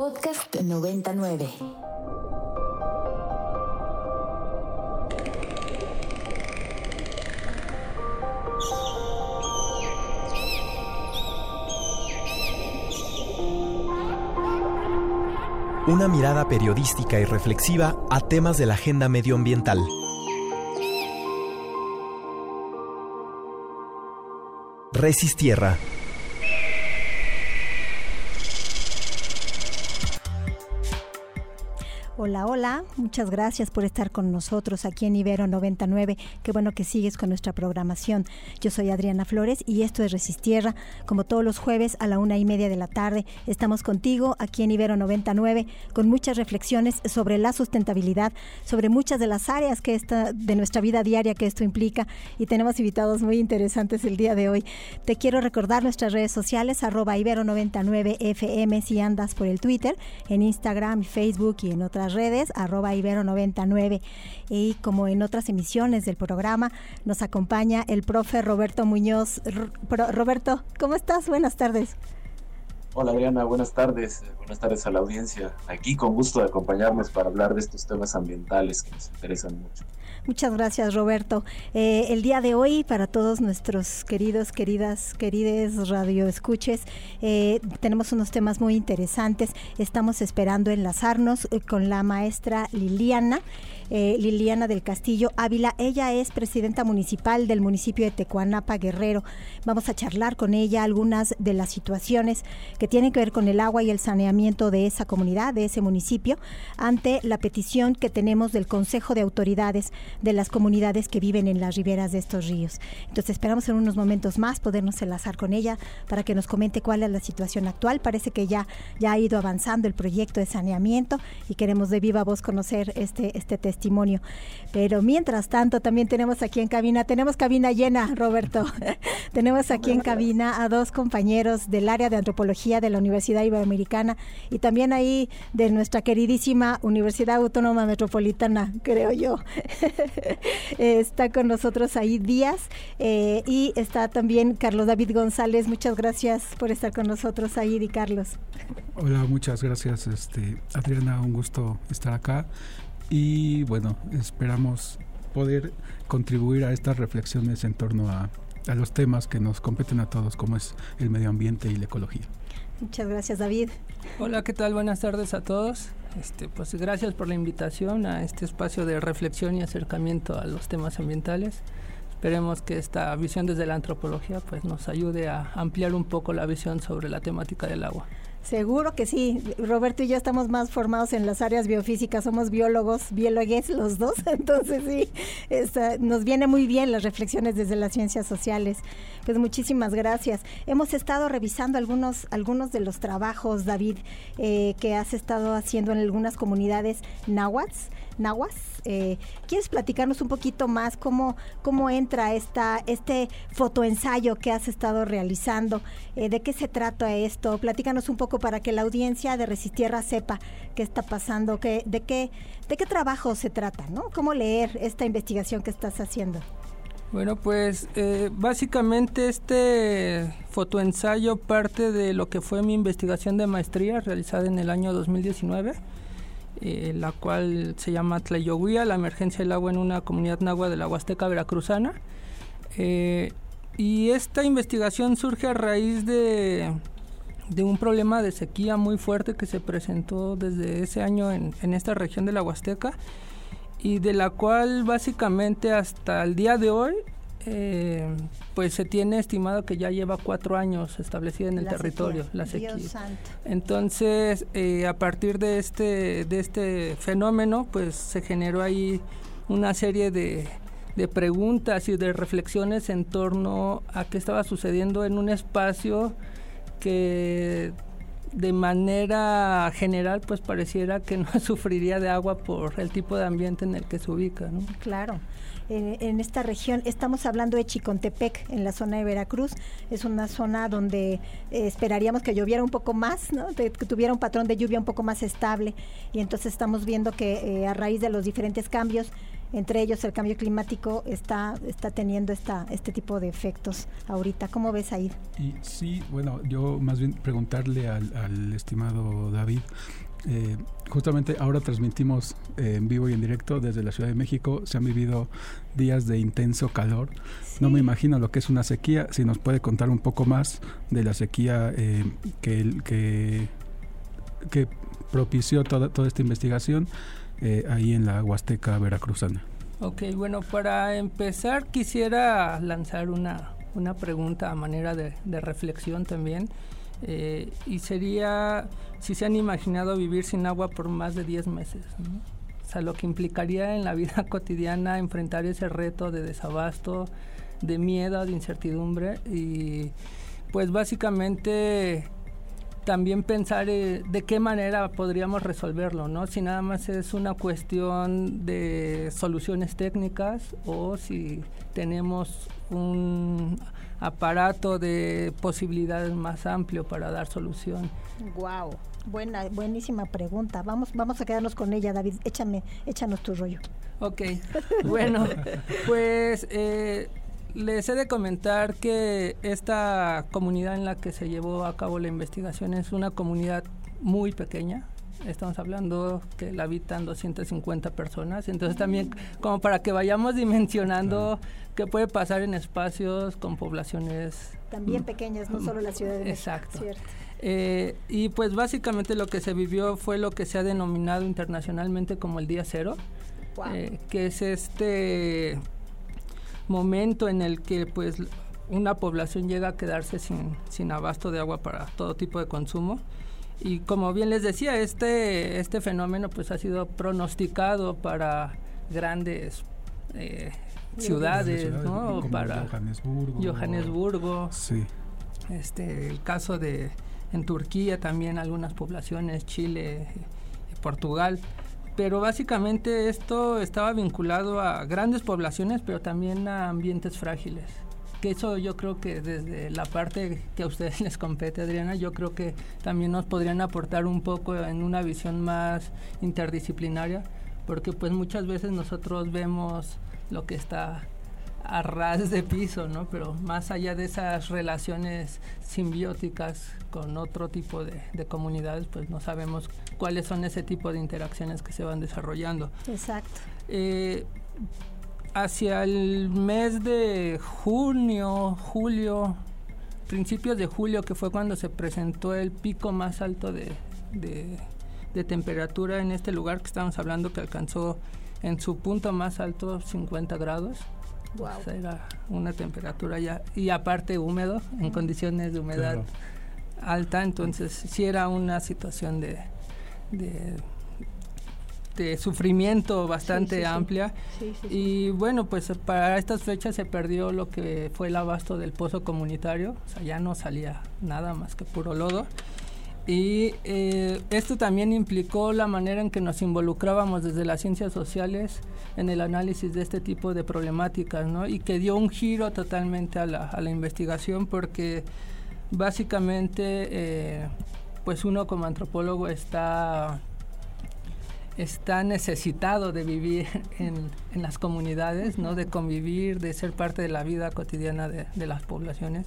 Podcast 99. Una mirada periodística y reflexiva a temas de la agenda medioambiental. Resistierra. Hola, hola, muchas gracias por estar con nosotros aquí en Ibero 99. Qué bueno que sigues con nuestra programación. Yo soy Adriana Flores y esto es Resistierra. Como todos los jueves a la una y media de la tarde, estamos contigo aquí en Ibero 99 con muchas reflexiones sobre la sustentabilidad, sobre muchas de las áreas que esta, de nuestra vida diaria que esto implica y tenemos invitados muy interesantes el día de hoy. Te quiero recordar nuestras redes sociales, arroba Ibero 99 FM si andas por el Twitter, en Instagram, Facebook y en otras redes, arroba Ibero99. Y como en otras emisiones del programa, nos acompaña el profe Roberto Muñoz. Roberto, ¿cómo estás? Buenas tardes. Hola Adriana, buenas tardes. Buenas tardes a la audiencia. Aquí con gusto de acompañarnos para hablar de estos temas ambientales que nos interesan mucho. Muchas gracias, Roberto. Eh, el día de hoy, para todos nuestros queridos, queridas, querides radioescuches, eh, tenemos unos temas muy interesantes. Estamos esperando enlazarnos eh, con la maestra Liliana. Eh, Liliana del Castillo Ávila. Ella es presidenta municipal del municipio de Tecuanapa, Guerrero. Vamos a charlar con ella algunas de las situaciones que tienen que ver con el agua y el saneamiento de esa comunidad, de ese municipio, ante la petición que tenemos del Consejo de Autoridades de las comunidades que viven en las riberas de estos ríos. Entonces esperamos en unos momentos más podernos enlazar con ella para que nos comente cuál es la situación actual. Parece que ya, ya ha ido avanzando el proyecto de saneamiento y queremos de viva voz conocer este, este testimonio Pero mientras tanto, también tenemos aquí en cabina, tenemos cabina llena, Roberto. tenemos aquí en cabina a dos compañeros del área de antropología de la Universidad Iberoamericana y también ahí de nuestra queridísima Universidad Autónoma Metropolitana, creo yo. está con nosotros ahí Díaz eh, y está también Carlos David González. Muchas gracias por estar con nosotros ahí, y Carlos. Hola, muchas gracias, este, Adriana, un gusto estar acá y bueno, esperamos poder contribuir a estas reflexiones en torno a, los temas que nos competen a todos, como es el medio ambiente y la ecología. Muchas gracias, David. Hola, ¿qué tal? Buenas tardes a todos. Este, pues gracias por la invitación a este espacio de reflexión y acercamiento a los temas ambientales. Esperemos que esta visión desde la antropología pues nos ayude a ampliar un poco la visión sobre la temática del agua. Seguro que sí. Roberto y yo estamos más formados en las áreas biofísicas, somos biólogos, biólogos los dos, entonces sí, nos viene muy bien las reflexiones desde las ciencias sociales. Pues muchísimas gracias. Hemos estado revisando algunos, algunos de los trabajos, David, eh, que has estado haciendo en algunas comunidades náhuatl Nahuas. Eh, ¿Quieres platicarnos un poquito más cómo, cómo entra esta, este fotoensayo que has estado realizando? Eh, ¿De qué se trata esto? Platícanos un poco para que la audiencia de Resistierra sepa qué está pasando, qué, de, qué, de qué trabajo se trata, ¿no? ¿Cómo leer esta investigación que estás haciendo? Bueno, pues eh, básicamente este fotoensayo parte de lo que fue mi investigación de maestría realizada en el año 2019 eh, la cual se llama Tlayoguía, la emergencia del agua en una comunidad nagua de la Huasteca Veracruzana. Eh, y esta investigación surge a raíz de, de, un problema de sequía muy fuerte que se presentó desde ese año en, en esta región de la Huasteca y de la cual básicamente hasta el día de hoy eh, pues se tiene estimado que ya lleva cuatro años establecida en el territorio la sequía. Entonces, eh, a partir de este, de este fenómeno, pues se generó ahí una serie de, de preguntas y de reflexiones en torno a qué estaba sucediendo en un espacio que de manera general pues pareciera que no sufriría de agua por el tipo de ambiente en el que se ubica. ¿no? Claro en, esta región. Estamos hablando de Chicontepec, en la zona de Veracruz. Es una zona donde eh, esperaríamos que lloviera un poco más, ¿no? que tuviera un patrón de lluvia un poco más estable. Y entonces estamos viendo que eh, a raíz de los diferentes cambios entre ellos el cambio climático está, está teniendo esta, este tipo de efectos ahorita. ¿Cómo ves ahí? Y sí, bueno, yo más bien preguntarle al, estimado David. Eh, justamente ahora transmitimos eh, en vivo y en directo desde la Ciudad de México. Se han vivido días de intenso calor. No me imagino lo que es una sequía. Si nos puede contar un poco más de la sequía eh, que, que, que propició toda, toda esta investigación eh, ahí en la Huasteca Veracruzana. Ok, bueno, para empezar quisiera lanzar una, una pregunta a manera de, reflexión también. Eh, y sería si se han imaginado vivir sin agua por más de 10 meses. O sea, lo que implicaría en la vida cotidiana enfrentar ese reto de desabasto, de miedo, de incertidumbre. Y pues básicamente también pensar eh, de qué manera podríamos resolverlo, ¿no? Si nada más es una cuestión de soluciones técnicas o si tenemos un aparato de posibilidades más amplio para dar solución. Wow, buena, buenísima pregunta. Vamos, vamos a quedarnos con ella, David. Échame, échanos tu rollo. Ok, bueno, pues eh, les he de comentar que esta comunidad en la que se llevó a cabo la investigación es una comunidad muy pequeña. Estamos hablando que la habitan 250 personas. Entonces también como para que vayamos dimensionando qué puede pasar en espacios con poblaciones... También pequeñas, no solo la ciudad de Exacto. Eh, y pues básicamente lo que se vivió fue lo que se ha denominado internacionalmente como el día cero, eh, que es este momento en el que pues una población llega a quedarse sin, sin abasto de agua para todo tipo de consumo. Y como bien les decía, este, este fenómeno pues ha sido pronosticado para grandes eh, ciudades, ¿no? para Johannesburgo. Johannesburgo. Sí. Este, el caso de en Turquía también algunas poblaciones, Chile, Portugal pero básicamente esto estaba vinculado a grandes poblaciones, pero también a ambientes frágiles. Que eso yo creo que desde la parte que a ustedes les compete, Adriana, yo creo que también nos podrían aportar un poco en una visión más interdisciplinaria, porque pues muchas veces nosotros vemos lo que está a ras de piso, ¿no? Pero más allá de esas relaciones simbióticas con otro tipo de, comunidades, pues no sabemos cuáles son ese tipo de interacciones que se van desarrollando. Exacto. Eh, hacia el mes de junio, julio, principios de julio, que fue cuando se presentó el pico más alto de, de temperatura en este lugar que estamos hablando, que alcanzó en su punto más alto 50 grados. Era una temperatura ya, y aparte húmedo, en condiciones de humedad alta, entonces sí era una situación de, de, sufrimiento bastante amplia. y bueno, pues para estas fechas se perdió lo que fue el abasto del pozo comunitario, o sea, ya no salía nada más que puro lodo. Y eh, esto también implicó la manera en que nos involucrábamos desde las ciencias sociales en el análisis de este tipo de problemáticas, ¿no? Y que dio un giro totalmente a la, a la investigación porque básicamente, eh, pues uno como antropólogo está está necesitado de vivir en, las comunidades, ¿no? de convivir, de ser parte de la vida cotidiana de, de las poblaciones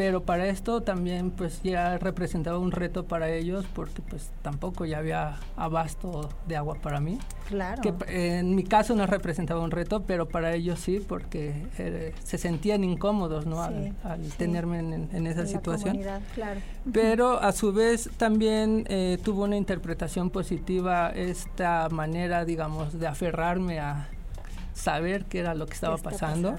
pero para esto también pues ya representaba un reto para ellos porque pues tampoco ya había abasto de agua para mí. Claro. Que en mi caso no representaba un reto, pero para ellos sí porque eh, se sentían incómodos, ¿no? al, tenerme en, esa situación. claro. Pero a su vez también eh, tuvo una interpretación positiva esta manera, digamos, de aferrarme a saber qué era lo que estaba pasando.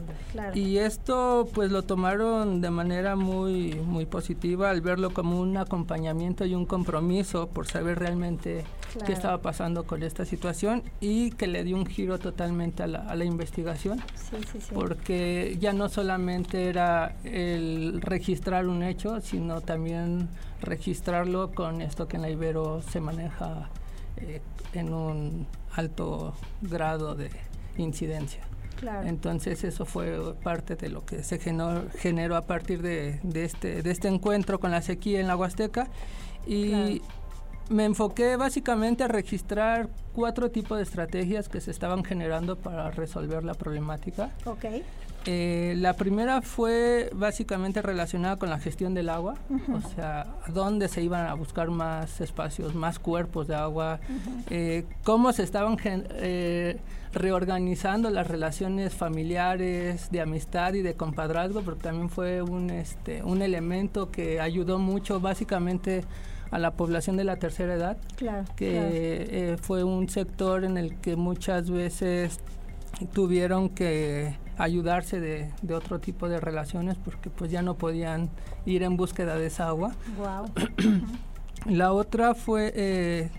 Y esto pues lo tomaron de manera muy, muy positiva al verlo como un acompañamiento y un compromiso por saber realmente qué estaba pasando con esta situación y que le dio un giro totalmente a la, a la investigación. porque ya no solamente era el registrar un hecho, sino también registrarlo con esto que en la Ibero se maneja eh, en un alto grado de incidencia. Entonces eso fue parte de lo que se generó, a partir de, este, de este encuentro con la sequía en la Huasteca y me enfoqué básicamente a registrar cuatro tipos de estrategias que se estaban generando para resolver la problemática. Ok. Eh, la primera fue básicamente relacionada con la gestión del agua, o sea, dónde se iban a buscar más espacios, más cuerpos de agua, eh, cómo se estaban eh, reorganizando las relaciones familiares, de amistad y de compadrazgo, porque también fue un, este, un elemento que ayudó mucho básicamente a la población de la tercera edad, Claro. que fue un sector en el que muchas veces tuvieron que ayudarse de, de, otro tipo de relaciones porque pues ya no podían ir en búsqueda de esa agua. Wow. La otra fue eh,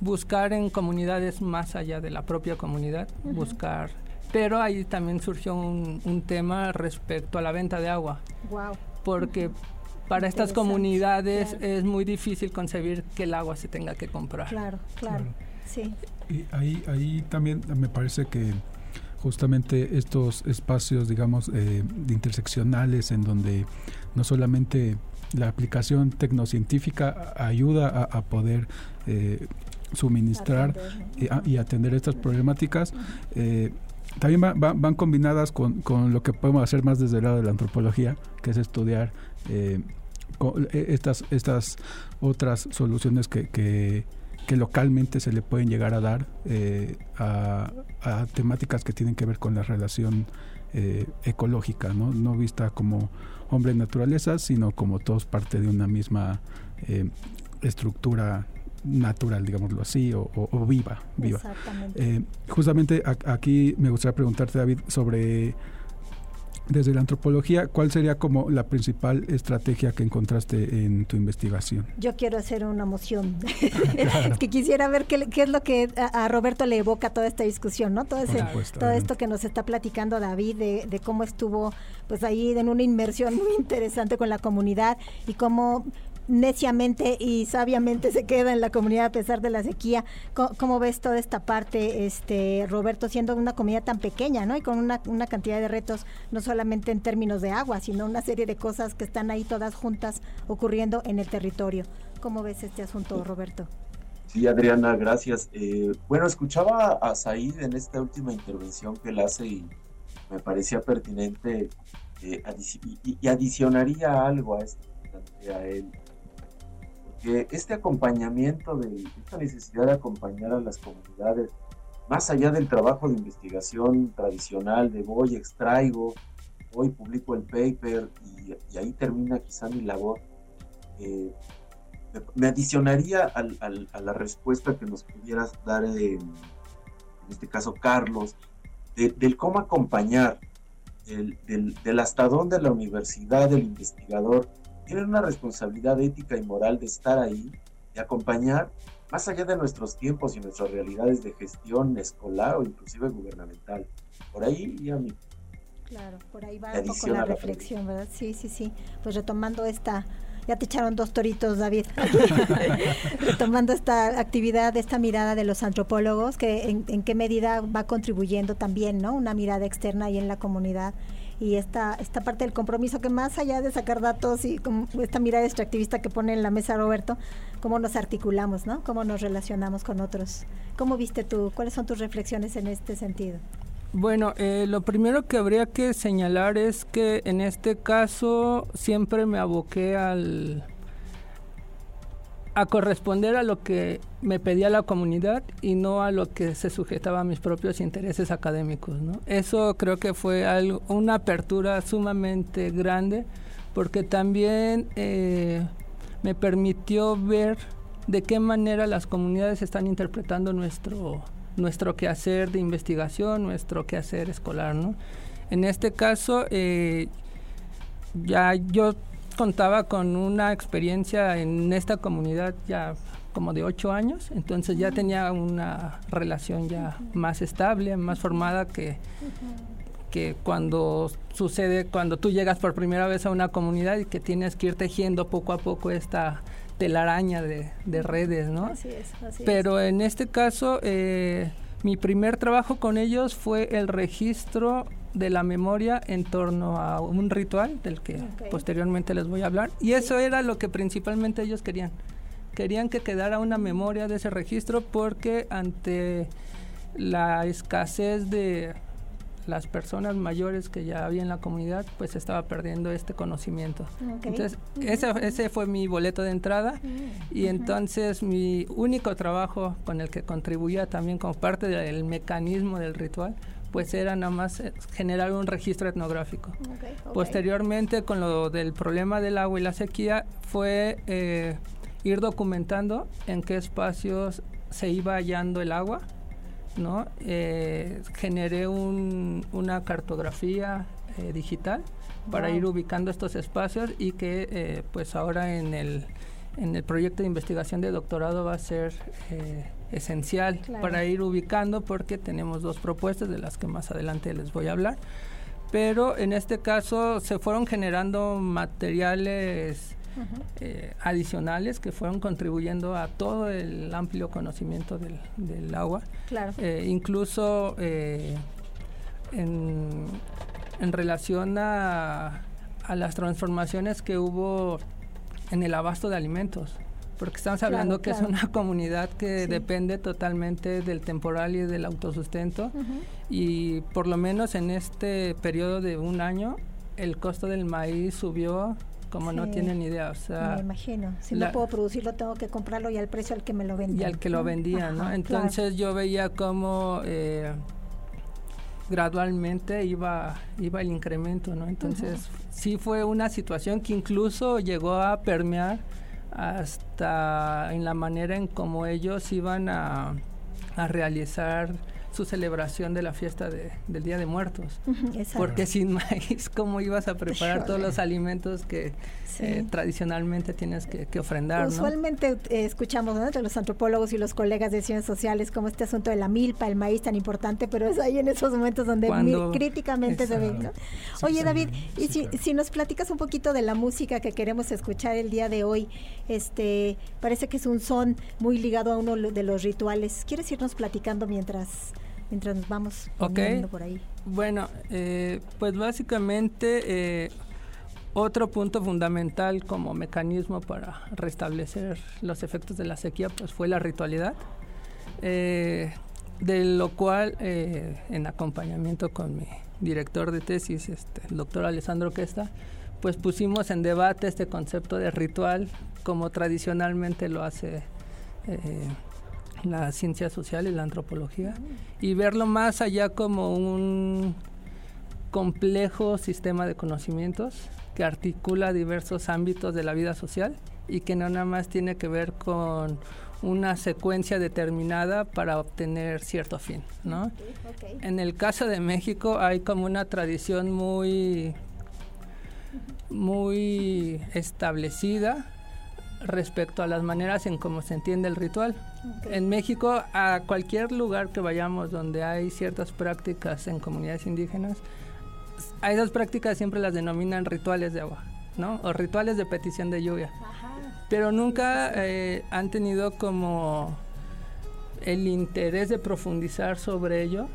buscar en comunidades más allá de la propia comunidad, uh -huh. buscar, pero ahí también surgió un, un, tema respecto a la venta de agua. Wow. Porque uh -huh. para estas comunidades claro. es muy difícil concebir que el agua se tenga que comprar. Claro, claro, claro. sí. Y ahí, ahí también me parece que justamente estos espacios, digamos, eh, interseccionales en donde no solamente la aplicación tecnocientífica ayuda a, a poder eh, suministrar atender, y, a, y, atender estas problemáticas, eh, también va, va, van combinadas con, con, lo que podemos hacer más desde el lado de la antropología, que es estudiar eh, estas, estas otras soluciones que, que que localmente se le pueden llegar a dar eh, a, a, temáticas que tienen que ver con la relación eh, ecológica, ¿no? no vista como hombre-naturaleza, sino como todos parte de una misma eh, estructura natural, digámoslo así, o, o, o viva. viva. Exactamente. justamente a, aquí me gustaría preguntarte, David, sobre desde la antropología, ¿cuál sería como la principal estrategia que encontraste en tu investigación? Yo quiero hacer una moción. claro. que quisiera ver qué, qué es lo que a, a, Roberto le evoca toda esta discusión, ¿no? Todo, ese, supuesto, todo esto que nos está platicando David de, de, cómo estuvo pues ahí en una inmersión muy interesante con la comunidad y cómo neciamente y sabiamente se queda en la comunidad a pesar de la sequía. ¿Cómo, cómo ves toda esta parte, este Roberto, siendo una comunidad tan pequeña, ¿no? Y con una, una, cantidad de retos, no solamente en términos de agua, sino una serie de cosas que están ahí todas juntas ocurriendo en el territorio. ¿Cómo ves este asunto, Roberto? Sí, Adriana, gracias. Eh, bueno, escuchaba a Said en esta última intervención que él hace y me parecía pertinente eh, adic y, adicionaría algo a esto él que este acompañamiento, de esta necesidad de acompañar a las comunidades, más allá del trabajo de investigación tradicional de voy, extraigo, hoy publico el paper y, y ahí termina quizá mi labor, eh, me, adicionaría al, al, a la respuesta que nos pudieras dar, eh, en este caso Carlos, de, del cómo acompañar, del, del, del hasta dónde la universidad, el investigador, tienen una responsabilidad ética y moral de estar ahí y acompañar más allá de nuestros tiempos y nuestras realidades de gestión escolar o inclusive gubernamental. Por ahí ya mi Claro, por ahí va un poco la reflexión, la ¿verdad? Sí, sí, sí. Pues retomando esta, ya te echaron dos toritos, David. retomando esta actividad, esta mirada de los antropólogos, que en, en, qué medida va contribuyendo también, ¿no? Una mirada externa ahí en la comunidad y esta, esta parte del compromiso que más allá de sacar datos y como esta mirada extractivista que pone en la mesa Roberto, cómo nos articulamos, ¿no? Cómo nos relacionamos con otros. ¿Cómo viste tú? ¿Cuáles son tus reflexiones en este sentido? Bueno, eh, lo primero que habría que señalar es que en este caso siempre me aboqué al a corresponder a lo que me pedía la comunidad y no a lo que se sujetaba a mis propios intereses académicos. Eso creo que fue algo, una apertura sumamente grande porque también eh, me permitió ver de qué manera las comunidades están interpretando nuestro, nuestro quehacer de investigación, nuestro quehacer escolar. ¿no? En este caso, eh, ya yo contaba con una experiencia en esta comunidad ya como de ocho años, entonces ya tenía una relación ya más estable, más formada que, que cuando sucede, cuando tú llegas por primera vez a una comunidad y que tienes que ir tejiendo poco a poco esta telaraña de, de redes, ¿no? Así es, así Pero es. en este caso, eh, mi primer trabajo con ellos fue el registro de la memoria en torno a un ritual del que okay. posteriormente les voy a hablar. Y eso era lo que principalmente ellos querían. Querían que quedara una memoria de ese registro porque ante la escasez de las personas mayores que ya había en la comunidad, pues estaba perdiendo este conocimiento. Entonces, ese, ese, fue mi boleto de entrada. Y entonces mi único trabajo con el que contribuía también como parte del mecanismo del ritual, pues era nada más eh, generar un registro etnográfico. Posteriormente, con lo del problema del agua y la sequía, fue eh, ir documentando en qué espacios se iba hallando el agua, ¿no? Eh, generé una cartografía digital para ir ubicando estos espacios y que pues ahora en el, en el proyecto de investigación de doctorado va a ser esencial para ir ubicando porque tenemos dos propuestas de las que más adelante les voy a hablar. Pero en este caso se fueron generando materiales eh, adicionales que fueron contribuyendo a todo el amplio conocimiento del, agua. Eh, incluso eh, en, en, relación a, a las transformaciones que hubo en el abasto de alimentos porque estamos hablando que es una comunidad que depende totalmente del temporal y del autosustento. Y por lo menos en este periodo de un año el costo del maíz subió como no tienen idea, o sea... Me imagino, si no puedo producirlo tengo que comprarlo y al precio al que me lo vendían. Y al que lo vendían, ¿no? Entonces yo veía cómo eh, gradualmente iba, iba el incremento, ¿no? Entonces sí fue una situación que incluso llegó a permear hasta en la manera en cómo ellos iban a, a realizar su celebración de la fiesta de, del Día de Muertos. Porque sin maíz, ¿cómo ibas a preparar todos los alimentos que eh, tradicionalmente tienes que, ofrendar? Usualmente eh, escuchamos entre los antropólogos y los colegas de ciencias sociales como este asunto de la milpa, el maíz tan importante, pero es ahí en esos momentos donde críticamente se ve. Oye, David, y si, si, nos platicas un poquito de la música que queremos escuchar el día de hoy, este parece que es un son muy ligado a uno de los rituales. ¿Quieres irnos platicando mientras mientras nos vamos por ahí. Bueno, eh, pues básicamente eh, otro punto fundamental como mecanismo para restablecer los efectos de la sequía pues fue la ritualidad, eh, de lo cual en acompañamiento con mi director de tesis, este, el doctor Alessandro Questa, pues pusimos en debate este concepto de ritual como tradicionalmente lo hace la ciencia social y la antropología, y verlo más allá como un complejo sistema de conocimientos que articula diversos ámbitos de la vida social y que no nada más tiene que ver con una secuencia determinada para obtener cierto fin, ¿no? En el caso de México hay como una tradición muy muy establecida respecto a las maneras en cómo se entiende el ritual. En México, a cualquier lugar que vayamos donde hay ciertas prácticas en comunidades indígenas, a esas prácticas siempre las denominan rituales de agua, ¿no? O rituales de petición de lluvia. Pero nunca eh, han tenido como el interés de profundizar sobre ello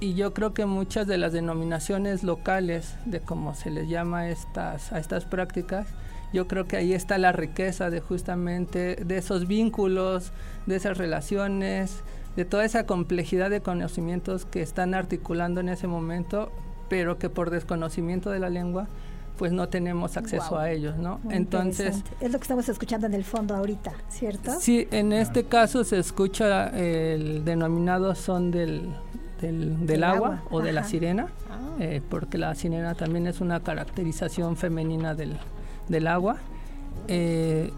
y yo creo que muchas de las denominaciones locales de cómo se les llama estas, a estas prácticas yo creo que ahí está la riqueza de justamente de esos vínculos, de esas relaciones, de toda esa complejidad de conocimientos que están articulando en ese momento, pero que por desconocimiento de la lengua pues no tenemos acceso a ellos, ¿no? Entonces es lo que estamos escuchando en el fondo ahorita, ¿cierto? Sí, en este caso se escucha el denominado son del del, agua, o de la sirena, ah. eh, porque la sirena también es una caracterización femenina del, del agua. Eh,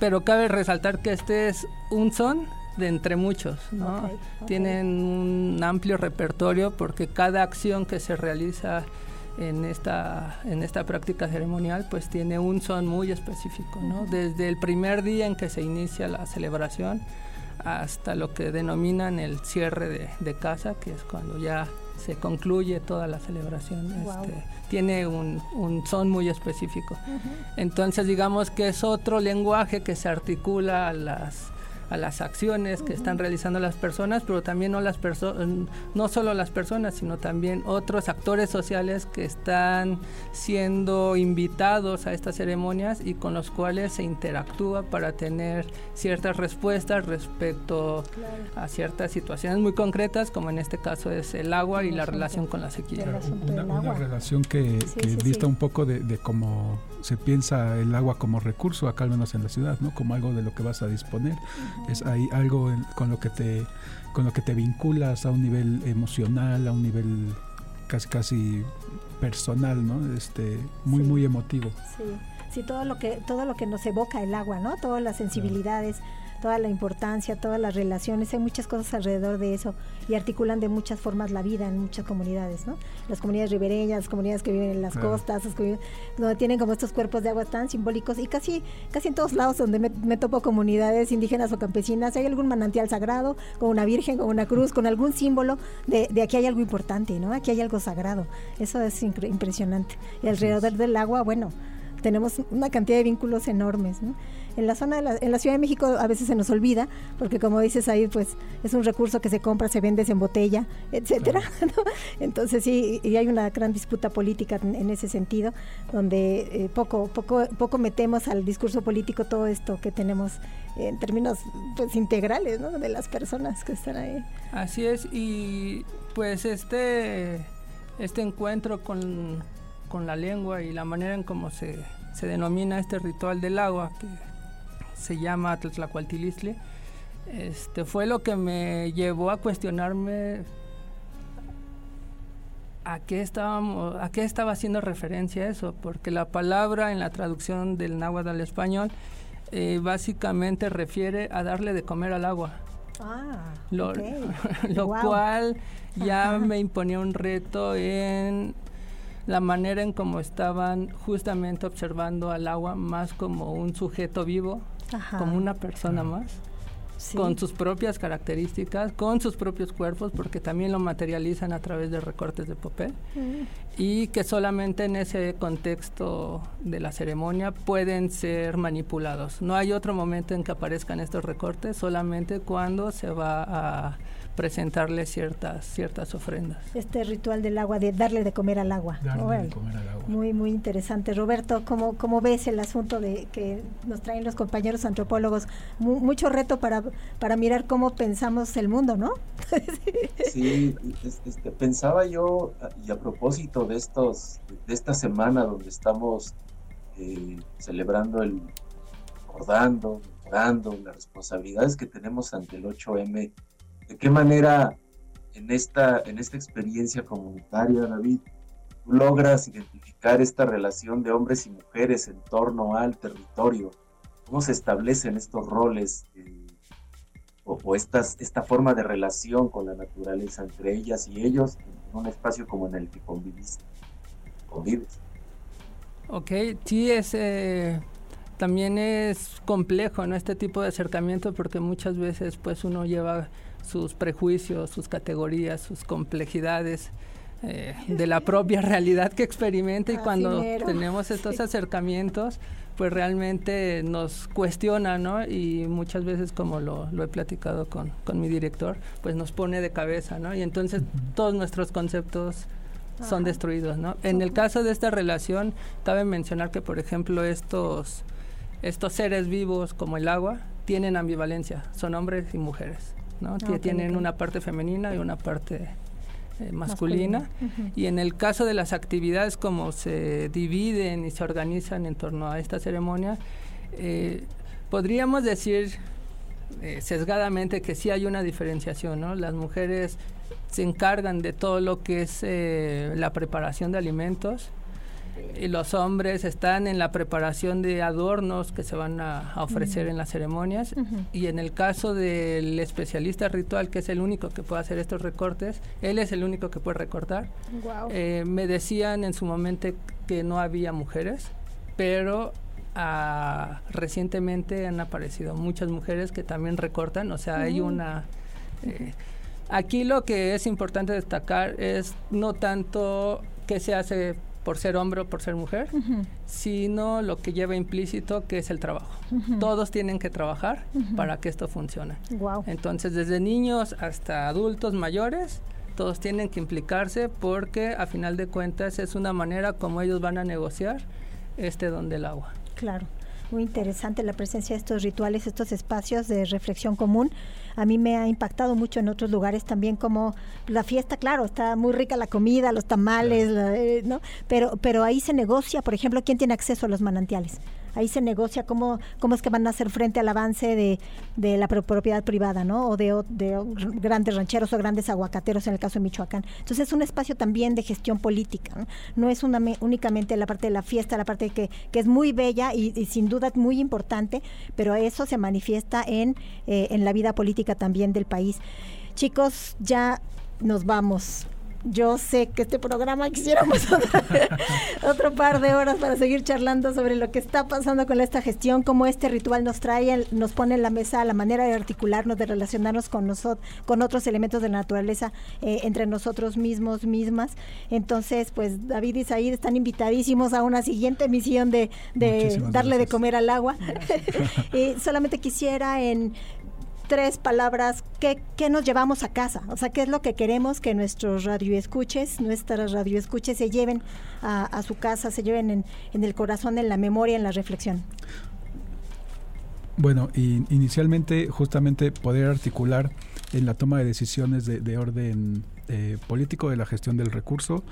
pero cabe resaltar que este es un son de entre muchos, ¿no? Tienen un amplio repertorio porque cada acción que se realiza en esta, en esta práctica ceremonial pues tiene un son muy específico, ¿no? Desde el primer día en que se inicia la celebración hasta lo que denominan el cierre de, de casa, que es cuando ya se concluye toda la celebración. Este, tiene un, son muy específico. Entonces digamos que es otro lenguaje que se articula a las, a las acciones que están realizando las personas, pero también no las personas, no solo las personas, sino también otros actores sociales que están siendo invitados a estas ceremonias y con los cuales se interactúa para tener ciertas respuestas respecto a ciertas situaciones muy concretas, como en este caso es el agua y la relación con la sequía. Una, relación que, dista un poco de, de cómo se piensa el agua como recurso, acá al menos en la ciudad, ¿no? Como algo de lo que vas a disponer. Es ahí algo con lo que te con lo que te vinculas a un nivel emocional, a un nivel casi casi personal, ¿no? Este muy muy emotivo. Sí. Sí, todo lo que todo lo que nos evoca el agua, ¿no? Todas las sensibilidades toda la importancia, todas las relaciones, hay muchas cosas alrededor de eso y articulan de muchas formas la vida en muchas comunidades, ¿no? Las comunidades ribereñas, las comunidades que viven en las costas, donde tienen como estos cuerpos de agua tan simbólicos y casi, casi en todos lados donde me, topo comunidades indígenas o campesinas, hay algún manantial sagrado, con una virgen, con una cruz, con algún símbolo de, de aquí hay algo importante, ¿no? Aquí hay algo sagrado. Eso es impresionante. Y alrededor del agua, bueno, tenemos una cantidad de vínculos enormes, ¿no? En la zona de la, en la Ciudad de México a veces se nos olvida, porque como dices ahí, pues es un recurso que se compra, se vende, se embotella, etcétera. Entonces sí, y hay una gran disputa política en, ese sentido, donde eh, poco, poco, poco metemos al discurso político todo esto que tenemos en términos pues integrales, ¿no? De las personas que están ahí. Así es, y pues este, este encuentro con, con la lengua y la manera en cómo se, se denomina este ritual del agua, que se llama Tlacualtilistle, este, fue lo que me llevó a cuestionarme a qué, estábamos, a qué estaba haciendo referencia eso, porque la palabra en la traducción del náhuatl al español eh, básicamente refiere a darle de comer al agua. Ah, lo, lo cual ya me imponía un reto en la manera en cómo estaban justamente observando al agua más como un sujeto vivo como una persona más. con sus propias características, con sus propios cuerpos, porque también lo materializan a través de recortes de papel, mm. y que solamente en ese contexto de la ceremonia pueden ser manipulados. No hay otro momento en que aparezcan estos recortes, solamente cuando se va a presentarle ciertas ciertas ofrendas. Este ritual del agua, de darle de comer al agua. Darle de comer al agua. Muy, muy interesante. Roberto, ¿cómo, ¿cómo ves el asunto de que nos traen los compañeros antropólogos? mucho reto para, para mirar cómo pensamos el mundo, ¿no? sí, este, pensaba yo, y a propósito de, estos, de esta semana donde estamos eh, celebrando el, recordando, recordando las responsabilidades que tenemos ante el 8M ¿De qué manera en esta, en esta experiencia comunitaria, David, tú logras identificar esta relación de hombres y mujeres en torno al territorio? ¿Cómo se establecen estos roles eh, o, estas, esta forma de relación con la naturaleza entre ellas y ellos en un espacio como en el que conviviste, convives? Ok, sí, es, eh, también es complejo ¿no? este tipo de acercamiento porque muchas veces pues uno lleva sus prejuicios, sus categorías, sus complejidades eh, de la propia realidad que experimenta y cuando tenemos estos acercamientos, pues realmente nos cuestiona, ¿no? Y muchas veces, como lo, he platicado con, con, mi director, pues nos pone de cabeza, ¿no? Y entonces todos nuestros conceptos son destruidos, ¿no? En el caso de esta relación, cabe mencionar que, por ejemplo, estos, estos seres vivos como el agua tienen ambivalencia, son hombres y mujeres. ¿No? Ah, tienen una parte femenina y una parte eh, masculina. Y en el caso de las actividades, como se dividen y se organizan en torno a esta ceremonia, eh, podríamos decir eh, sesgadamente que sí hay una diferenciación, ¿no? Las mujeres se encargan de todo lo que es la preparación de alimentos, y los hombres están en la preparación de adornos que se van a, ofrecer en las ceremonias. Y en el caso del especialista ritual que es el único que puede hacer estos recortes él es el único que puede recortar. Eh, me decían en su momento que no había mujeres pero ah, recientemente han aparecido muchas mujeres que también recortan. O sea hay una eh, aquí lo que es importante destacar es no tanto qué se hace por ser hombre o por ser mujer, sino lo que lleva implícito que es el trabajo. Todos tienen que trabajar para que esto funcione. Entonces, desde niños hasta adultos mayores, todos tienen que implicarse porque a final de cuentas es una manera como ellos van a negociar este don del agua. Claro. Muy interesante la presencia de estos rituales, estos espacios de reflexión común. A mí me ha impactado mucho en otros lugares también como la fiesta, claro, está muy rica la comida, los tamales, eh, ¿no? Pero, pero ahí se negocia, por ejemplo, quién tiene acceso a los manantiales ahí se negocia cómo, cómo es que van a hacer frente al avance de, de la propiedad privada, ¿no? O de, de, grandes rancheros o grandes aguacateros en el caso de Michoacán. Entonces es un espacio también de gestión política, ¿no? es únicamente la parte de la fiesta, la parte que, que es muy bella y, sin duda muy importante, pero eso se manifiesta en, eh, en la vida política también del país. Chicos, ya nos vamos yo sé que este programa quisiéramos otro par de horas para seguir charlando sobre lo que está pasando con esta gestión, cómo este ritual nos trae, nos pone en la mesa la manera de articularnos, de relacionarnos con nosotros, con otros elementos de la naturaleza eh, entre nosotros mismos, mismas. Entonces, pues David y Said están invitadísimos a una siguiente misión de, darle de comer al agua. y solamente quisiera en tres palabras, ¿qué, ¿qué, nos llevamos a casa? O sea, ¿qué es lo que queremos que nuestros radioescuches, nuestras radioescuches se lleven a, su casa, se lleven en, en, el corazón, en la memoria, en la reflexión? Bueno, inicialmente justamente poder articular en la toma de decisiones de, orden eh, político de la gestión del recurso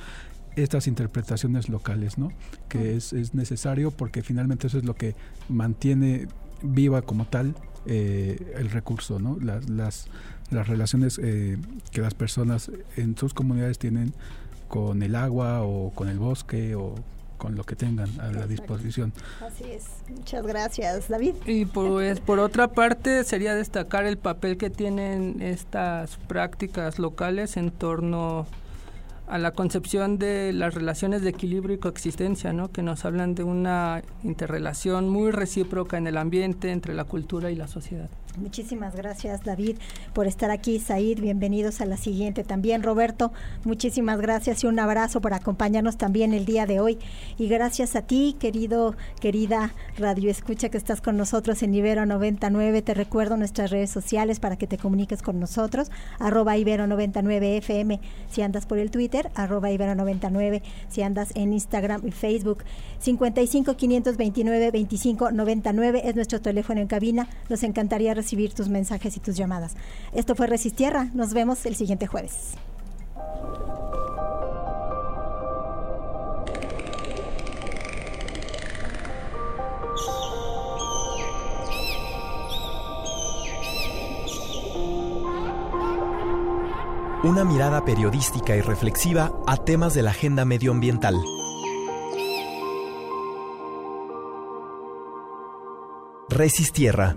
estas interpretaciones locales, ¿no? Que es, es necesario porque finalmente eso es lo que mantiene viva como tal eh, el recurso, ¿no? Las, las, las relaciones eh, que las personas en sus comunidades tienen con el agua o con el bosque o con lo que tengan a la disposición. Así es. Muchas gracias, David. Y pues por otra parte sería destacar el papel que tienen estas prácticas locales en torno a la concepción de las relaciones de equilibrio y coexistencia, ¿no? que nos hablan de una interrelación muy recíproca en el ambiente entre la cultura y la sociedad. Muchísimas gracias David por estar aquí, Said, bienvenidos a la siguiente también. Roberto, muchísimas gracias y un abrazo por acompañarnos también el día de hoy. Y gracias a ti, querido, querida Radio Escucha que estás con nosotros en Ibero 99. Te recuerdo nuestras redes sociales para que te comuniques con nosotros, arroba Ibero 99 FM si andas por el Twitter, arroba Ibero 99 si andas en Instagram y Facebook. 55 529 25 99 es nuestro teléfono en cabina. Nos encantaría recibir tus mensajes y tus llamadas. Esto fue Resistierra. Nos vemos el siguiente jueves. Una mirada periodística y reflexiva a temas de la agenda medioambiental. Resistierra